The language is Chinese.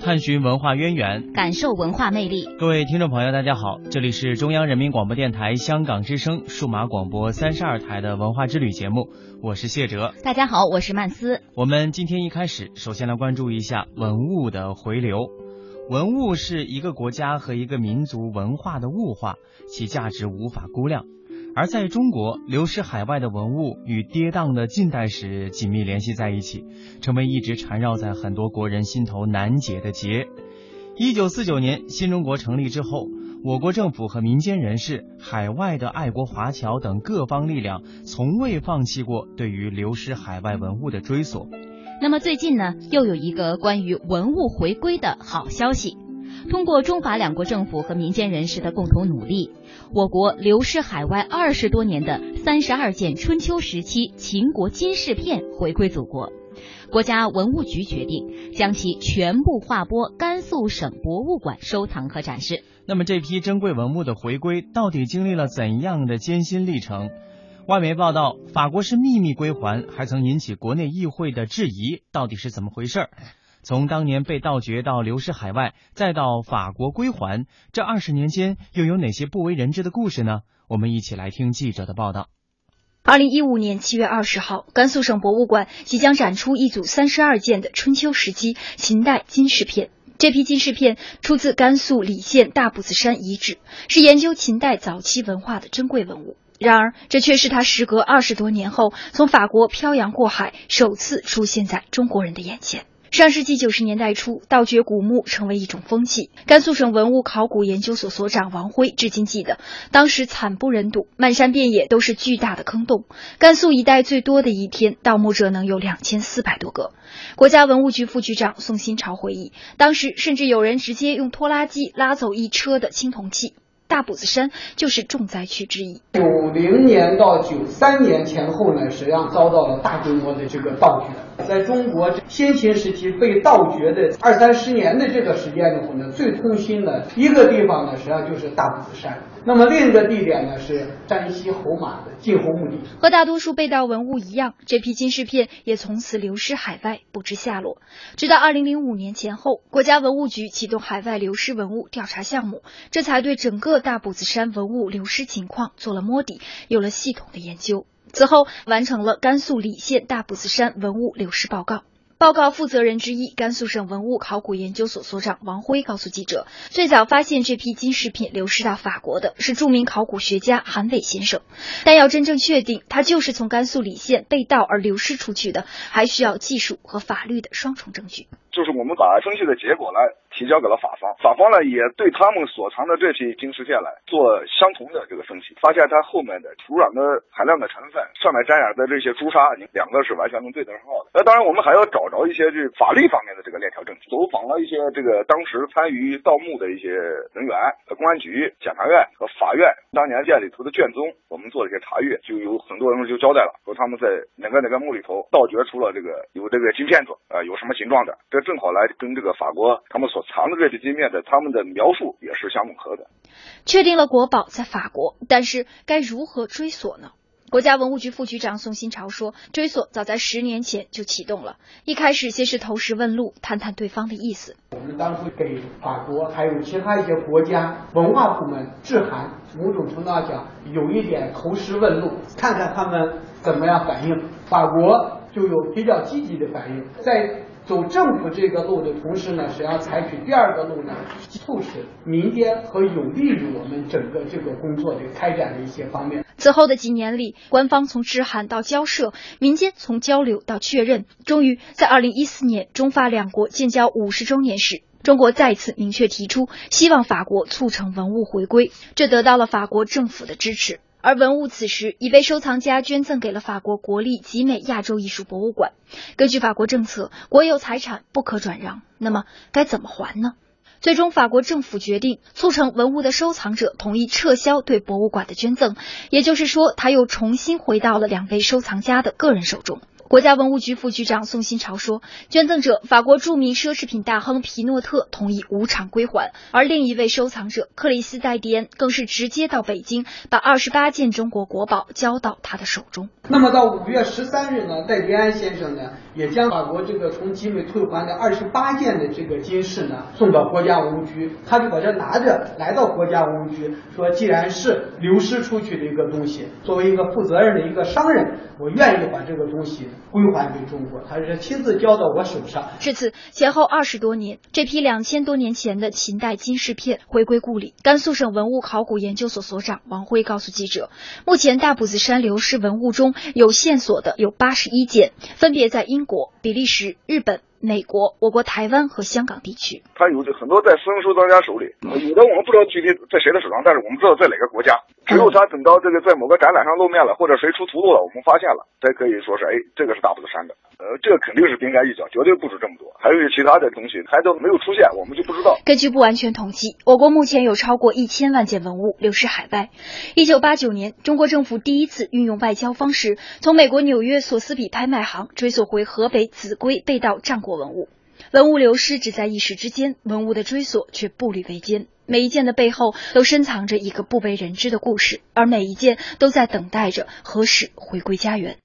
探寻文化渊源，感受文化魅力。各位听众朋友，大家好，这里是中央人民广播电台香港之声数码广播三十二台的文化之旅节目，我是谢哲。大家好，我是曼斯。我们今天一开始，首先来关注一下文物的回流。文物是一个国家和一个民族文化的物化，其价值无法估量。而在中国，流失海外的文物与跌宕的近代史紧密联系在一起，成为一直缠绕在很多国人心头难解的结。一九四九年新中国成立之后，我国政府和民间人士、海外的爱国华侨等各方力量，从未放弃过对于流失海外文物的追索。那么最近呢，又有一个关于文物回归的好消息。通过中法两国政府和民间人士的共同努力，我国流失海外二十多年的三十二件春秋时期秦国金饰片回归祖国。国家文物局决定将其全部划拨甘肃省博物馆收藏和展示。那么这批珍贵文物的回归到底经历了怎样的艰辛历程？外媒报道，法国是秘密归还，还曾引起国内议会的质疑，到底是怎么回事儿？从当年被盗掘到流失海外，再到法国归还，这二十年间又有哪些不为人知的故事呢？我们一起来听记者的报道。二零一五年七月二十号，甘肃省博物馆即将展出一组三十二件的春秋时期秦代金饰片。这批金饰片出自甘肃礼县大卜子山遗址，是研究秦代早期文化的珍贵文物。然而，这却是他时隔二十多年后从法国漂洋过海，首次出现在中国人的眼前。上世纪九十年代初，盗掘古墓成为一种风气。甘肃省文物考古研究所所长王辉至今记得，当时惨不忍睹，漫山遍野都是巨大的坑洞。甘肃一带最多的一天，盗墓者能有两千四百多个。国家文物局副局长宋新潮回忆，当时甚至有人直接用拖拉机拉走一车的青铜器。大卜子山就是重灾区之一。九零年到九三年前后呢，实际上遭到了大规模的这个盗掘。在中国先秦时期被盗掘的二三十年的这个时间里头呢，最痛心的一个地方呢，实际上就是大卜子山。那么另一个地点呢是山西侯马的晋侯墓地。和大多数被盗文物一样，这批金饰片也从此流失海外，不知下落。直到二零零五年前后，国家文物局启动海外流失文物调查项目，这才对整个大堡子山文物流失情况做了摸底，有了系统的研究。此后，完成了甘肃礼县大堡子山文物流失报告。报告负责人之一，甘肃省文物考古研究所所长王辉告诉记者，最早发现这批金饰品流失到法国的是著名考古学家韩伟先生，但要真正确定他就是从甘肃礼县被盗而流失出去的，还需要技术和法律的双重证据。就是我们把分析的结果呢提交给了法方，法方呢也对他们所藏的这批金饰片来做相同的这个分析，发现它后面的土壤的含量的成分，上面沾染的这些朱砂，两个是完全能对得上号的。那当然，我们还要找着一些这法律方面的这个链条证据，走访了一些这个当时参与盗墓的一些人员，公安局、检察院和法院当年店里头的卷宗，我们做了一些查阅，就有很多人就交代了，说他们在哪个哪个墓里头盗掘出了这个有这个金片子，呃，有什么形状的，这正好来跟这个法国他们所藏的这些金片的他们的描述也是相吻合的。确定了国宝在法国，但是该如何追索呢？国家文物局副局长宋新潮说：“追索早在十年前就启动了，一开始先是投石问路，探探对方的意思。我们当初给法国还有其他一些国家文化部门致函，某种程度上讲有一点投石问路，看看他们怎么样反应。法国就有比较积极的反应，在。”走政府这个路的同时呢，实际上采取第二个路呢，促使民间和有利于我们整个这个工作的开展的一些方面。此后的几年里，官方从致函到交涉，民间从交流到确认，终于在二零一四年中法两国建交五十周年时，中国再次明确提出希望法国促成文物回归，这得到了法国政府的支持。而文物此时已被收藏家捐赠给了法国国立集美亚洲艺术博物馆。根据法国政策，国有财产不可转让，那么该怎么还呢？最终，法国政府决定促成文物的收藏者同意撤销对博物馆的捐赠，也就是说，他又重新回到了两位收藏家的个人手中。国家文物局副局长宋新潮说，捐赠者法国著名奢侈品大亨皮诺特同意无偿归还，而另一位收藏者克里斯戴迪恩更是直接到北京，把二十八件中国国宝交到他的手中。那么到五月十三日呢，戴迪安先生呢，也将法国这个从集美退还的二十八件的这个金饰呢，送到国家文物局，他就把这拿着来到国家文物局，说既然是流失出去的一个东西，作为一个负责任的一个商人，我愿意把这个东西。归还给中国，他是亲自交到我手上。至此前后二十多年，这批两千多年前的秦代金饰片回归故里。甘肃省文物考古研究所所长王辉告诉记者，目前大堡子山流失文物中有线索的有八十一件，分别在英国、比利时、日本。美国、我国台湾和香港地区，它有很多在私人收藏家手里，有的我们不知道具体在谁的手上，但是我们知道在哪个国家。只有他等到这个在某个展览上露面了，或者谁出图录了，我们发现了，才可以说是哎，这个是大埔子山的。呃，这个肯定是冰山一角，绝对不止这么多。还有其他的东西还都没有出现，我们就不知道。根据不完全统计，我国目前有超过一千万件文物流失海外。一九八九年，中国政府第一次运用外交方式，从美国纽约索斯比拍卖行追索回河北秭归被盗战国文物。文物流失只在一时之间，文物的追索却步履维艰。每一件的背后都深藏着一个不为人知的故事，而每一件都在等待着何时回归家园。